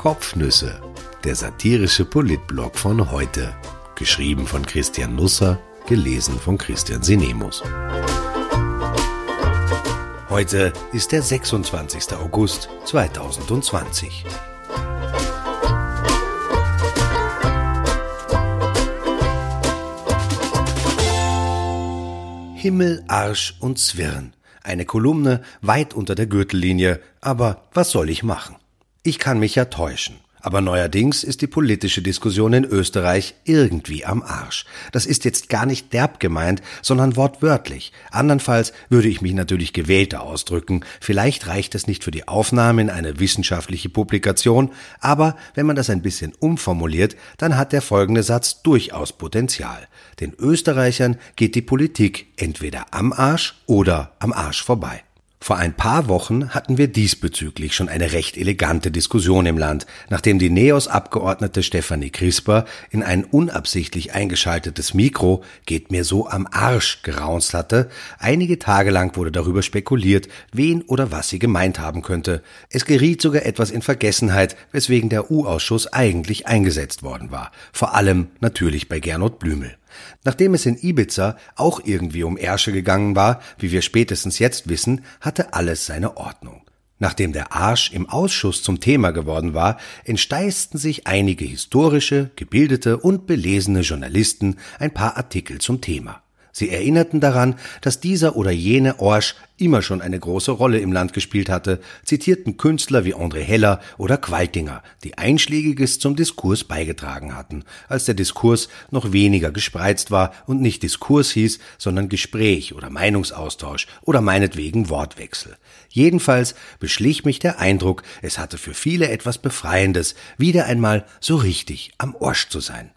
Kopfnüsse, der satirische Politblog von heute. Geschrieben von Christian Nusser, gelesen von Christian Sinemus. Heute ist der 26. August 2020. Himmel, Arsch und Zwirn. Eine Kolumne weit unter der Gürtellinie, aber was soll ich machen? Ich kann mich ja täuschen. Aber neuerdings ist die politische Diskussion in Österreich irgendwie am Arsch. Das ist jetzt gar nicht derb gemeint, sondern wortwörtlich. Andernfalls würde ich mich natürlich gewählter ausdrücken. Vielleicht reicht es nicht für die Aufnahme in eine wissenschaftliche Publikation, aber wenn man das ein bisschen umformuliert, dann hat der folgende Satz durchaus Potenzial. Den Österreichern geht die Politik entweder am Arsch oder am Arsch vorbei. Vor ein paar Wochen hatten wir diesbezüglich schon eine recht elegante Diskussion im Land, nachdem die NEOS-Abgeordnete Stefanie Crisper in ein unabsichtlich eingeschaltetes Mikro geht mir so am Arsch geraunzt hatte. Einige Tage lang wurde darüber spekuliert, wen oder was sie gemeint haben könnte. Es geriet sogar etwas in Vergessenheit, weswegen der U-Ausschuss eigentlich eingesetzt worden war. Vor allem natürlich bei Gernot Blümel. Nachdem es in Ibiza auch irgendwie um Ärsche gegangen war, wie wir spätestens jetzt wissen, hatte alles seine Ordnung. Nachdem der Arsch im Ausschuss zum Thema geworden war, entsteisten sich einige historische, gebildete und belesene Journalisten ein paar Artikel zum Thema. Sie erinnerten daran, dass dieser oder jene Orsch immer schon eine große Rolle im Land gespielt hatte, zitierten Künstler wie André Heller oder Qualtinger, die Einschlägiges zum Diskurs beigetragen hatten, als der Diskurs noch weniger gespreizt war und nicht Diskurs hieß, sondern Gespräch oder Meinungsaustausch oder meinetwegen Wortwechsel. Jedenfalls beschlich mich der Eindruck, es hatte für viele etwas Befreiendes, wieder einmal so richtig am Orsch zu sein.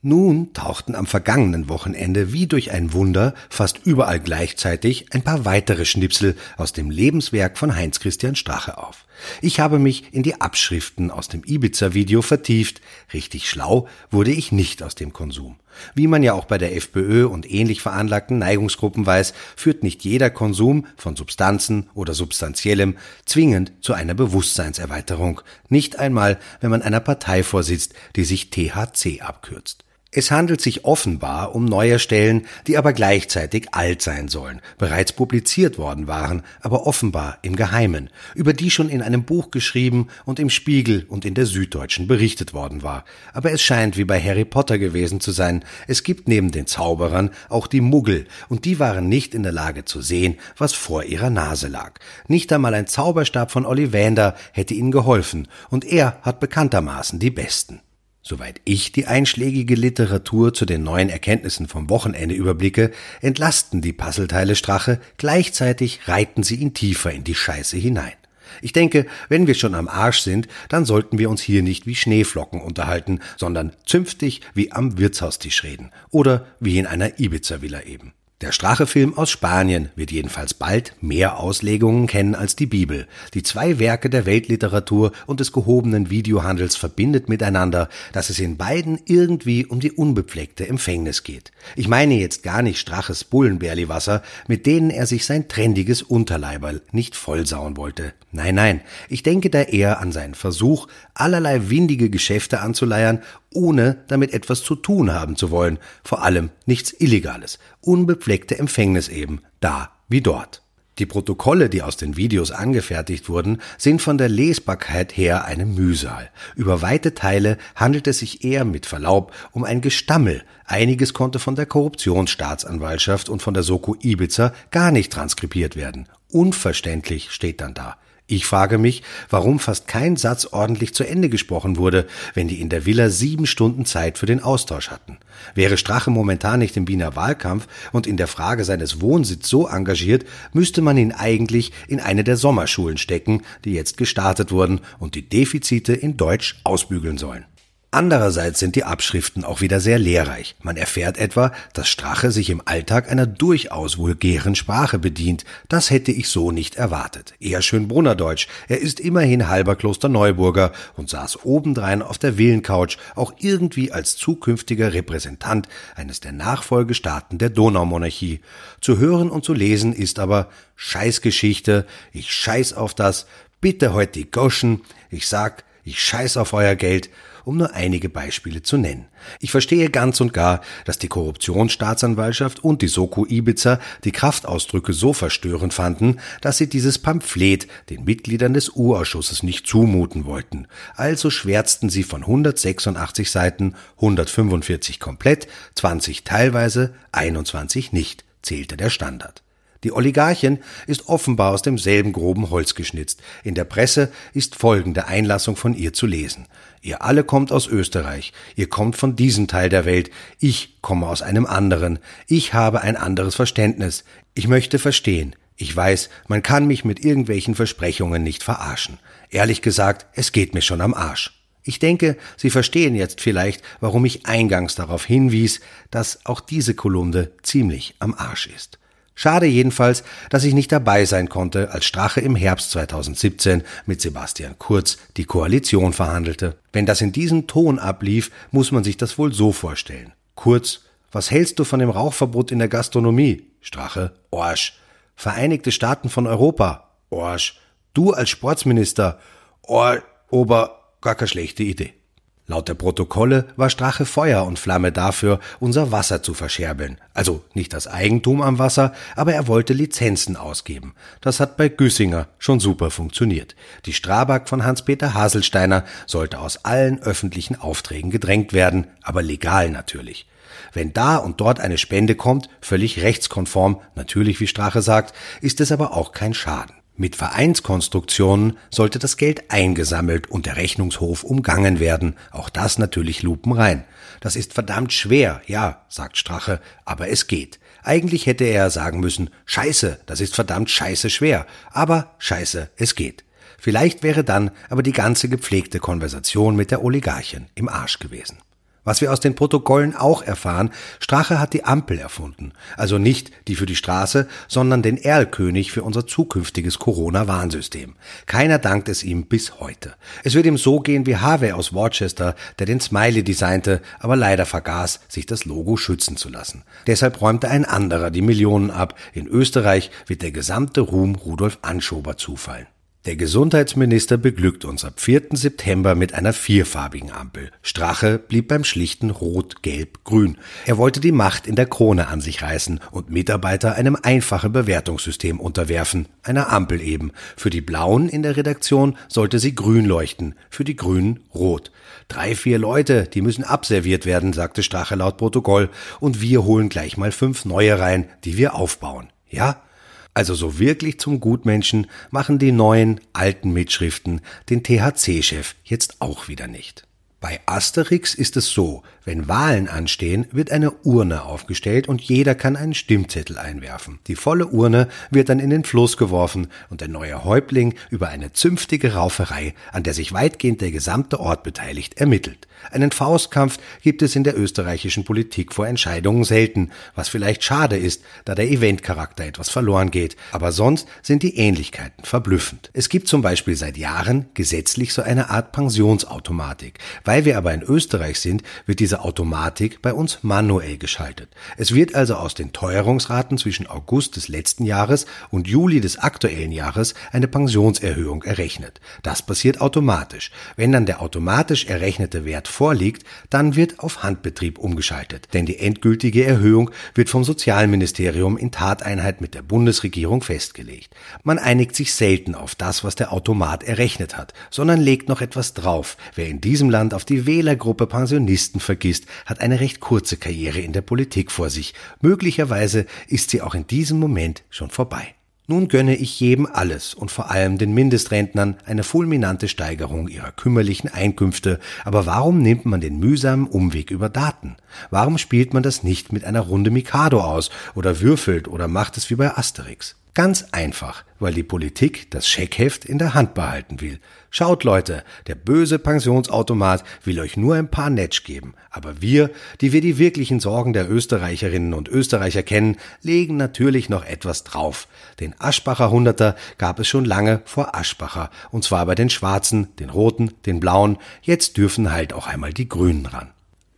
Nun tauchten am vergangenen Wochenende wie durch ein Wunder fast überall gleichzeitig ein paar weitere Schnipsel aus dem Lebenswerk von Heinz Christian Strache auf. Ich habe mich in die Abschriften aus dem Ibiza-Video vertieft. Richtig schlau wurde ich nicht aus dem Konsum. Wie man ja auch bei der FPÖ und ähnlich veranlagten Neigungsgruppen weiß, führt nicht jeder Konsum von Substanzen oder Substanziellem zwingend zu einer Bewusstseinserweiterung. Nicht einmal, wenn man einer Partei vorsitzt, die sich THC abkürzt. Es handelt sich offenbar um neue Stellen, die aber gleichzeitig alt sein sollen, bereits publiziert worden waren, aber offenbar im Geheimen, über die schon in einem Buch geschrieben und im Spiegel und in der Süddeutschen berichtet worden war. Aber es scheint wie bei Harry Potter gewesen zu sein, es gibt neben den Zauberern auch die Muggel, und die waren nicht in der Lage zu sehen, was vor ihrer Nase lag. Nicht einmal ein Zauberstab von Ollivander hätte ihnen geholfen, und er hat bekanntermaßen die besten. Soweit ich die einschlägige Literatur zu den neuen Erkenntnissen vom Wochenende überblicke, entlasten die Puzzleteile Strache, gleichzeitig reiten sie ihn tiefer in die Scheiße hinein. Ich denke, wenn wir schon am Arsch sind, dann sollten wir uns hier nicht wie Schneeflocken unterhalten, sondern zünftig wie am Wirtshaustisch reden oder wie in einer Ibiza-Villa eben. Der Strache-Film aus Spanien wird jedenfalls bald mehr Auslegungen kennen als die Bibel. Die zwei Werke der Weltliteratur und des gehobenen Videohandels verbindet miteinander, dass es in beiden irgendwie um die unbefleckte Empfängnis geht. Ich meine jetzt gar nicht Straches Bullenbärliwasser, mit denen er sich sein trendiges Unterleiberl nicht vollsauen wollte. Nein, nein, ich denke da eher an seinen Versuch, allerlei windige Geschäfte anzuleiern, ohne damit etwas zu tun haben zu wollen, vor allem nichts Illegales, unbefleckte Empfängnis eben, da wie dort. Die Protokolle, die aus den Videos angefertigt wurden, sind von der Lesbarkeit her eine Mühsal. Über weite Teile handelt es sich eher mit Verlaub um ein Gestammel. Einiges konnte von der Korruptionsstaatsanwaltschaft und von der Soko Ibiza gar nicht transkribiert werden. Unverständlich steht dann da. Ich frage mich, warum fast kein Satz ordentlich zu Ende gesprochen wurde, wenn die in der Villa sieben Stunden Zeit für den Austausch hatten. Wäre Strache momentan nicht im Wiener Wahlkampf und in der Frage seines Wohnsitzes so engagiert, müsste man ihn eigentlich in eine der Sommerschulen stecken, die jetzt gestartet wurden und die Defizite in Deutsch ausbügeln sollen. Andererseits sind die Abschriften auch wieder sehr lehrreich. Man erfährt etwa, dass Strache sich im Alltag einer durchaus vulgären Sprache bedient. Das hätte ich so nicht erwartet. Eher schön Brunnerdeutsch. Er ist immerhin halber Klosterneuburger und saß obendrein auf der Villencouch, auch irgendwie als zukünftiger Repräsentant eines der Nachfolgestaaten der Donaumonarchie. Zu hören und zu lesen ist aber Scheißgeschichte, ich scheiß auf das, bitte heut die Goschen, ich sag, ich scheiß auf euer Geld, um nur einige Beispiele zu nennen. Ich verstehe ganz und gar, dass die Korruptionsstaatsanwaltschaft und die Soko Ibiza die Kraftausdrücke so verstörend fanden, dass sie dieses Pamphlet den Mitgliedern des U-Ausschusses nicht zumuten wollten. Also schwärzten sie von 186 Seiten 145 komplett, 20 teilweise, 21 nicht, zählte der Standard. Die Oligarchin ist offenbar aus demselben groben Holz geschnitzt. In der Presse ist folgende Einlassung von ihr zu lesen. Ihr alle kommt aus Österreich. Ihr kommt von diesem Teil der Welt. Ich komme aus einem anderen. Ich habe ein anderes Verständnis. Ich möchte verstehen. Ich weiß, man kann mich mit irgendwelchen Versprechungen nicht verarschen. Ehrlich gesagt, es geht mir schon am Arsch. Ich denke, Sie verstehen jetzt vielleicht, warum ich eingangs darauf hinwies, dass auch diese Kolumne ziemlich am Arsch ist. Schade jedenfalls, dass ich nicht dabei sein konnte, als Strache im Herbst 2017 mit Sebastian Kurz die Koalition verhandelte. Wenn das in diesem Ton ablief, muss man sich das wohl so vorstellen. Kurz, was hältst du von dem Rauchverbot in der Gastronomie? Strache, Orsch. Vereinigte Staaten von Europa, Orsch. Du als Sportsminister, Or, Ober, gar keine schlechte Idee. Laut der Protokolle war Strache Feuer und Flamme dafür, unser Wasser zu verscherbeln. Also nicht das Eigentum am Wasser, aber er wollte Lizenzen ausgeben. Das hat bei Güssinger schon super funktioniert. Die Strabag von Hans-Peter Haselsteiner sollte aus allen öffentlichen Aufträgen gedrängt werden, aber legal natürlich. Wenn da und dort eine Spende kommt, völlig rechtskonform, natürlich wie Strache sagt, ist es aber auch kein Schaden. Mit Vereinskonstruktionen sollte das Geld eingesammelt und der Rechnungshof umgangen werden. Auch das natürlich lupenrein. Das ist verdammt schwer, ja, sagt Strache, aber es geht. Eigentlich hätte er sagen müssen, Scheiße, das ist verdammt scheiße schwer. Aber Scheiße, es geht. Vielleicht wäre dann aber die ganze gepflegte Konversation mit der Oligarchin im Arsch gewesen. Was wir aus den Protokollen auch erfahren, Strache hat die Ampel erfunden. Also nicht die für die Straße, sondern den Erlkönig für unser zukünftiges Corona-Warnsystem. Keiner dankt es ihm bis heute. Es wird ihm so gehen wie Harvey aus Worcester, der den Smiley designte, aber leider vergaß, sich das Logo schützen zu lassen. Deshalb räumte ein anderer die Millionen ab. In Österreich wird der gesamte Ruhm Rudolf Anschober zufallen. Der Gesundheitsminister beglückt uns ab 4. September mit einer vierfarbigen Ampel. Strache blieb beim schlichten Rot, Gelb, Grün. Er wollte die Macht in der Krone an sich reißen und Mitarbeiter einem einfachen Bewertungssystem unterwerfen, einer Ampel eben. Für die Blauen in der Redaktion sollte sie grün leuchten, für die Grünen rot. Drei, vier Leute, die müssen abserviert werden, sagte Strache laut Protokoll, und wir holen gleich mal fünf neue rein, die wir aufbauen. Ja? Also so wirklich zum Gutmenschen machen die neuen, alten Mitschriften den THC-Chef jetzt auch wieder nicht. Bei Asterix ist es so, wenn Wahlen anstehen, wird eine Urne aufgestellt und jeder kann einen Stimmzettel einwerfen. Die volle Urne wird dann in den Fluss geworfen und der neue Häuptling über eine zünftige Rauferei, an der sich weitgehend der gesamte Ort beteiligt, ermittelt. Einen Faustkampf gibt es in der österreichischen Politik vor Entscheidungen selten, was vielleicht schade ist, da der Eventcharakter etwas verloren geht, aber sonst sind die Ähnlichkeiten verblüffend. Es gibt zum Beispiel seit Jahren gesetzlich so eine Art Pensionsautomatik. Weil wir aber in Österreich sind, wird diese Automatik bei uns manuell geschaltet. Es wird also aus den Teuerungsraten zwischen August des letzten Jahres und Juli des aktuellen Jahres eine Pensionserhöhung errechnet. Das passiert automatisch. Wenn dann der automatisch errechnete Wert vorliegt, dann wird auf Handbetrieb umgeschaltet. Denn die endgültige Erhöhung wird vom Sozialministerium in Tateinheit mit der Bundesregierung festgelegt. Man einigt sich selten auf das, was der Automat errechnet hat, sondern legt noch etwas drauf. Wer in diesem Land auf die Wählergruppe Pensionisten vergisst, hat eine recht kurze Karriere in der Politik vor sich. Möglicherweise ist sie auch in diesem Moment schon vorbei. Nun gönne ich jedem alles und vor allem den Mindestrentnern eine fulminante Steigerung ihrer kümmerlichen Einkünfte, aber warum nimmt man den mühsamen Umweg über Daten? Warum spielt man das nicht mit einer Runde Mikado aus oder würfelt oder macht es wie bei Asterix? Ganz einfach, weil die Politik das Scheckheft in der Hand behalten will. Schaut Leute, der böse Pensionsautomat will euch nur ein paar Netsch geben, aber wir, die wir die wirklichen Sorgen der Österreicherinnen und Österreicher kennen, legen natürlich noch etwas drauf. Den Aschbacher Hunderter gab es schon lange vor Aschbacher, und zwar bei den Schwarzen, den Roten, den Blauen, jetzt dürfen halt auch einmal die Grünen ran.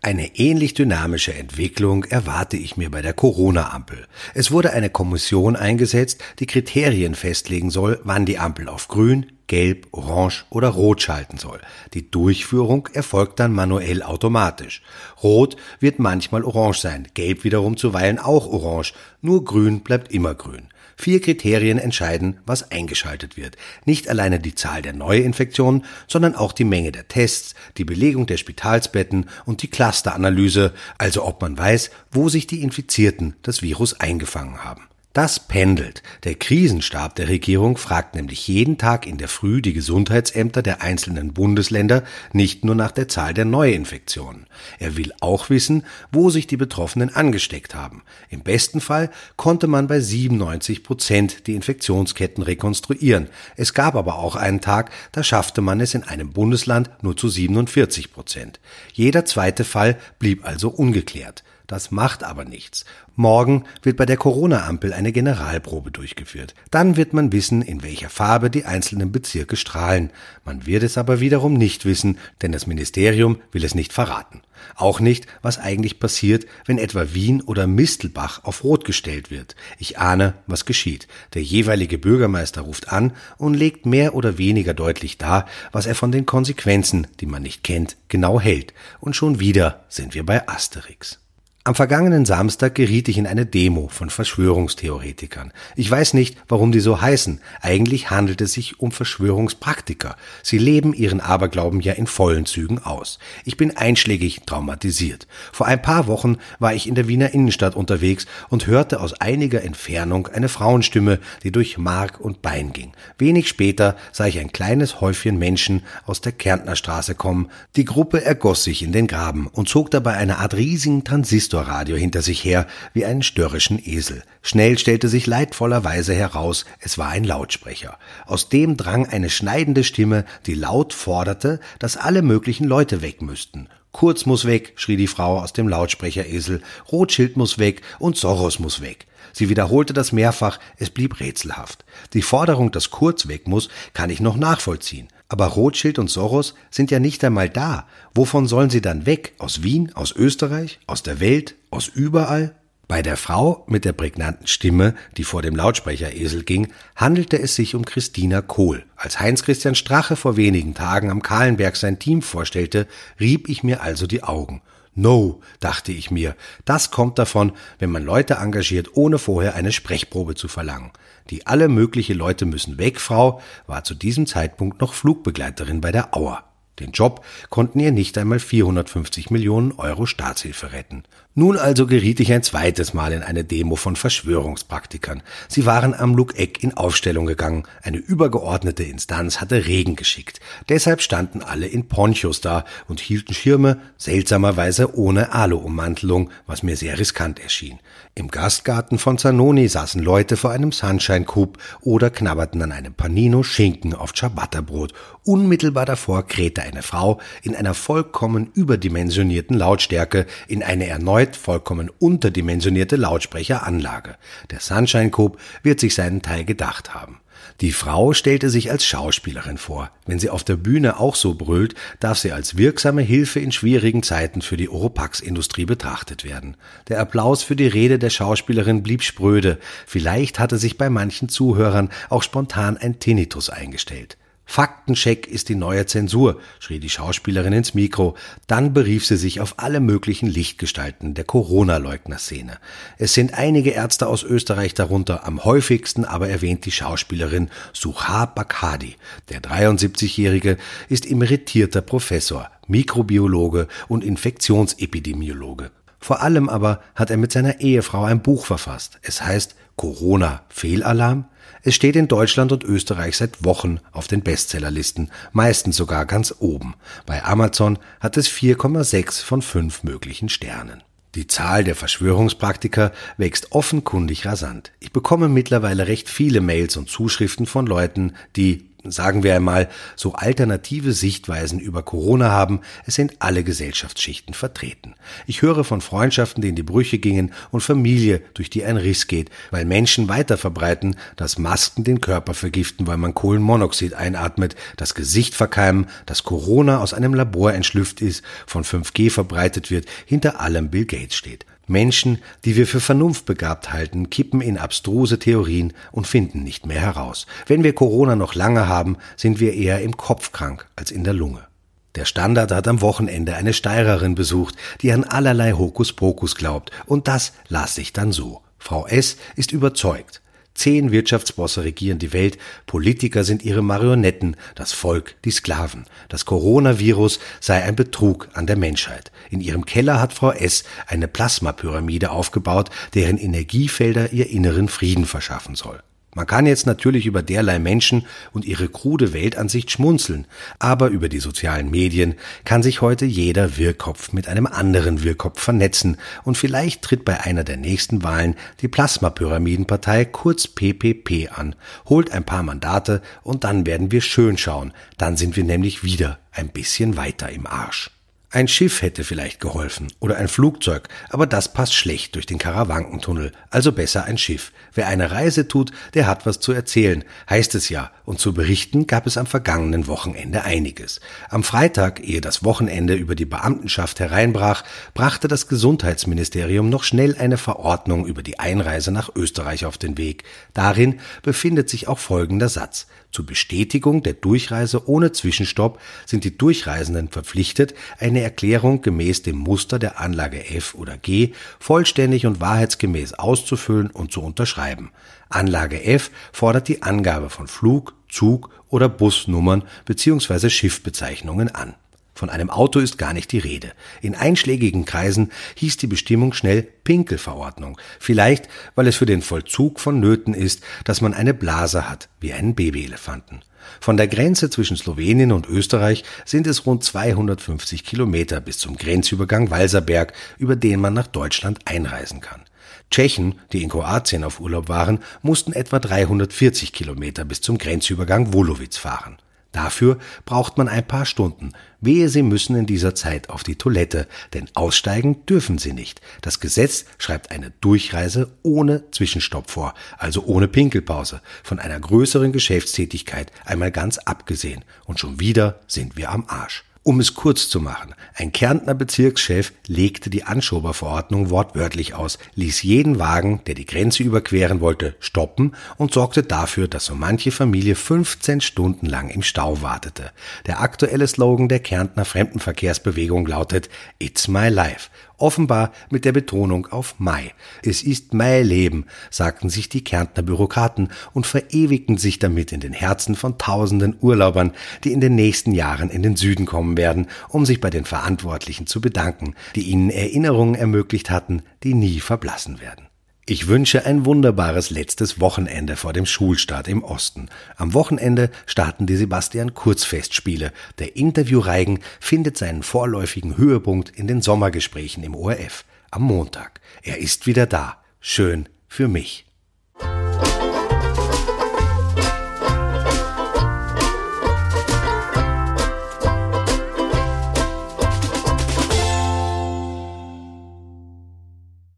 Eine ähnlich dynamische Entwicklung erwarte ich mir bei der Corona-Ampel. Es wurde eine Kommission eingesetzt, die Kriterien festlegen soll, wann die Ampel auf grün, gelb, orange oder rot schalten soll. Die Durchführung erfolgt dann manuell automatisch. Rot wird manchmal orange sein, gelb wiederum zuweilen auch orange, nur grün bleibt immer grün. Vier Kriterien entscheiden, was eingeschaltet wird. Nicht alleine die Zahl der Neuinfektionen, sondern auch die Menge der Tests, die Belegung der Spitalsbetten und die Clusteranalyse, also ob man weiß, wo sich die Infizierten das Virus eingefangen haben. Das pendelt. Der Krisenstab der Regierung fragt nämlich jeden Tag in der Früh die Gesundheitsämter der einzelnen Bundesländer nicht nur nach der Zahl der Neuinfektionen. Er will auch wissen, wo sich die Betroffenen angesteckt haben. Im besten Fall konnte man bei 97 Prozent die Infektionsketten rekonstruieren. Es gab aber auch einen Tag, da schaffte man es in einem Bundesland nur zu 47 Prozent. Jeder zweite Fall blieb also ungeklärt. Das macht aber nichts. Morgen wird bei der Corona-Ampel eine Generalprobe durchgeführt. Dann wird man wissen, in welcher Farbe die einzelnen Bezirke strahlen. Man wird es aber wiederum nicht wissen, denn das Ministerium will es nicht verraten. Auch nicht, was eigentlich passiert, wenn etwa Wien oder Mistelbach auf Rot gestellt wird. Ich ahne, was geschieht. Der jeweilige Bürgermeister ruft an und legt mehr oder weniger deutlich dar, was er von den Konsequenzen, die man nicht kennt, genau hält. Und schon wieder sind wir bei Asterix. Am vergangenen Samstag geriet ich in eine Demo von Verschwörungstheoretikern. Ich weiß nicht, warum die so heißen. Eigentlich handelt es sich um Verschwörungspraktiker. Sie leben ihren Aberglauben ja in vollen Zügen aus. Ich bin einschlägig traumatisiert. Vor ein paar Wochen war ich in der Wiener Innenstadt unterwegs und hörte aus einiger Entfernung eine Frauenstimme, die durch Mark und Bein ging. Wenig später sah ich ein kleines Häufchen Menschen aus der Kärntnerstraße kommen. Die Gruppe ergoss sich in den Graben und zog dabei eine Art riesigen Transistor Transistorradio hinter sich her wie einen störrischen Esel. Schnell stellte sich leidvollerweise heraus, es war ein Lautsprecher. Aus dem drang eine schneidende Stimme, die laut forderte, dass alle möglichen Leute weg müssten. Kurz muss weg, schrie die Frau aus dem Lautsprecheresel, Rothschild muss weg und Soros muss weg. Sie wiederholte das mehrfach, es blieb rätselhaft. Die Forderung, dass Kurz weg muss, kann ich noch nachvollziehen. Aber Rothschild und Soros sind ja nicht einmal da. Wovon sollen sie dann weg? Aus Wien? Aus Österreich? Aus der Welt? Aus überall? Bei der Frau mit der prägnanten Stimme, die vor dem Lautsprecheresel ging, handelte es sich um Christina Kohl. Als Heinz-Christian Strache vor wenigen Tagen am Kahlenberg sein Team vorstellte, rieb ich mir also die Augen. No, dachte ich mir, das kommt davon, wenn man Leute engagiert, ohne vorher eine Sprechprobe zu verlangen. Die alle mögliche Leute müssen weg Frau war zu diesem Zeitpunkt noch Flugbegleiterin bei der Auer. Den Job konnten ihr nicht einmal 450 Millionen Euro Staatshilfe retten. Nun also geriet ich ein zweites Mal in eine Demo von Verschwörungspraktikern. Sie waren am Lukeck in Aufstellung gegangen. Eine übergeordnete Instanz hatte Regen geschickt. Deshalb standen alle in Ponchos da und hielten Schirme, seltsamerweise ohne Alu-Ummantelung, was mir sehr riskant erschien. Im Gastgarten von Zanoni saßen Leute vor einem Sunshine-Coup oder knabberten an einem Panino Schinken auf Ciabatta-Brot. Unmittelbar davor krähte eine Frau in einer vollkommen überdimensionierten Lautstärke in eine erneut vollkommen unterdimensionierte Lautsprecheranlage. Der Sunshine Coop wird sich seinen Teil gedacht haben. Die Frau stellte sich als Schauspielerin vor. Wenn sie auf der Bühne auch so brüllt, darf sie als wirksame Hilfe in schwierigen Zeiten für die Oropax-Industrie betrachtet werden. Der Applaus für die Rede der Schauspielerin blieb spröde. Vielleicht hatte sich bei manchen Zuhörern auch spontan ein Tinnitus eingestellt. Faktencheck ist die neue Zensur, schrie die Schauspielerin ins Mikro. Dann berief sie sich auf alle möglichen Lichtgestalten der Corona-Leugner-Szene. Es sind einige Ärzte aus Österreich darunter, am häufigsten aber erwähnt die Schauspielerin Suha Bakhadi. Der 73-Jährige ist emeritierter Professor, Mikrobiologe und Infektionsepidemiologe. Vor allem aber hat er mit seiner Ehefrau ein Buch verfasst. Es heißt Corona Fehlalarm? Es steht in Deutschland und Österreich seit Wochen auf den Bestsellerlisten, meistens sogar ganz oben. Bei Amazon hat es 4,6 von 5 möglichen Sternen. Die Zahl der Verschwörungspraktiker wächst offenkundig rasant. Ich bekomme mittlerweile recht viele Mails und Zuschriften von Leuten, die sagen wir einmal, so alternative Sichtweisen über Corona haben, es sind alle Gesellschaftsschichten vertreten. Ich höre von Freundschaften, die in die Brüche gingen und Familie, durch die ein Riss geht, weil Menschen weiter verbreiten, dass Masken den Körper vergiften, weil man Kohlenmonoxid einatmet, das Gesicht verkeimen, dass Corona aus einem Labor entschlüpft ist, von 5G verbreitet wird, hinter allem Bill Gates steht. Menschen, die wir für vernunftbegabt halten, kippen in abstruse Theorien und finden nicht mehr heraus. Wenn wir Corona noch lange haben, sind wir eher im Kopf krank als in der Lunge. Der Standard hat am Wochenende eine Steirerin besucht, die an allerlei Hokuspokus glaubt, und das las sich dann so. Frau S. ist überzeugt. Zehn Wirtschaftsbosse regieren die Welt, Politiker sind ihre Marionetten, das Volk die Sklaven. Das Coronavirus sei ein Betrug an der Menschheit. In ihrem Keller hat Frau S. eine Plasmapyramide aufgebaut, deren Energiefelder ihr inneren Frieden verschaffen soll. Man kann jetzt natürlich über derlei Menschen und ihre krude Weltansicht schmunzeln, aber über die sozialen Medien kann sich heute jeder Wirrkopf mit einem anderen Wirrkopf vernetzen. Und vielleicht tritt bei einer der nächsten Wahlen die Plasmapyramidenpartei kurz PPP an, holt ein paar Mandate und dann werden wir schön schauen, dann sind wir nämlich wieder ein bisschen weiter im Arsch. Ein Schiff hätte vielleicht geholfen oder ein Flugzeug, aber das passt schlecht durch den Karawankentunnel, also besser ein Schiff. Wer eine Reise tut, der hat was zu erzählen, heißt es ja, und zu berichten gab es am vergangenen Wochenende einiges. Am Freitag, ehe das Wochenende über die Beamtenschaft hereinbrach, brachte das Gesundheitsministerium noch schnell eine Verordnung über die Einreise nach Österreich auf den Weg. Darin befindet sich auch folgender Satz. Zur Bestätigung der Durchreise ohne Zwischenstopp sind die Durchreisenden verpflichtet, eine Erklärung gemäß dem Muster der Anlage F oder G vollständig und wahrheitsgemäß auszufüllen und zu unterschreiben. Anlage F fordert die Angabe von Flug, Zug oder Busnummern bzw. Schiffbezeichnungen an. Von einem Auto ist gar nicht die Rede. In einschlägigen Kreisen hieß die Bestimmung schnell Pinkelverordnung. Vielleicht, weil es für den Vollzug vonnöten ist, dass man eine Blase hat, wie einen Babyelefanten. Von der Grenze zwischen Slowenien und Österreich sind es rund 250 Kilometer bis zum Grenzübergang Walserberg, über den man nach Deutschland einreisen kann. Tschechen, die in Kroatien auf Urlaub waren, mussten etwa 340 Kilometer bis zum Grenzübergang Wolowitz fahren. Dafür braucht man ein paar Stunden. Wehe, Sie müssen in dieser Zeit auf die Toilette, denn aussteigen dürfen Sie nicht. Das Gesetz schreibt eine Durchreise ohne Zwischenstopp vor, also ohne Pinkelpause, von einer größeren Geschäftstätigkeit einmal ganz abgesehen. Und schon wieder sind wir am Arsch. Um es kurz zu machen, ein Kärntner Bezirkschef legte die Anschoberverordnung wortwörtlich aus, ließ jeden Wagen, der die Grenze überqueren wollte, stoppen und sorgte dafür, dass so manche Familie 15 Stunden lang im Stau wartete. Der aktuelle Slogan der Kärntner Fremdenverkehrsbewegung lautet It's my life offenbar mit der Betonung auf Mai. Es ist mein Leben, sagten sich die Kärntner Bürokraten und verewigten sich damit in den Herzen von tausenden Urlaubern, die in den nächsten Jahren in den Süden kommen werden, um sich bei den Verantwortlichen zu bedanken, die ihnen Erinnerungen ermöglicht hatten, die nie verblassen werden. Ich wünsche ein wunderbares letztes Wochenende vor dem Schulstart im Osten. Am Wochenende starten die Sebastian Kurz Festspiele. Der Interviewreigen findet seinen vorläufigen Höhepunkt in den Sommergesprächen im ORF am Montag. Er ist wieder da. Schön für mich.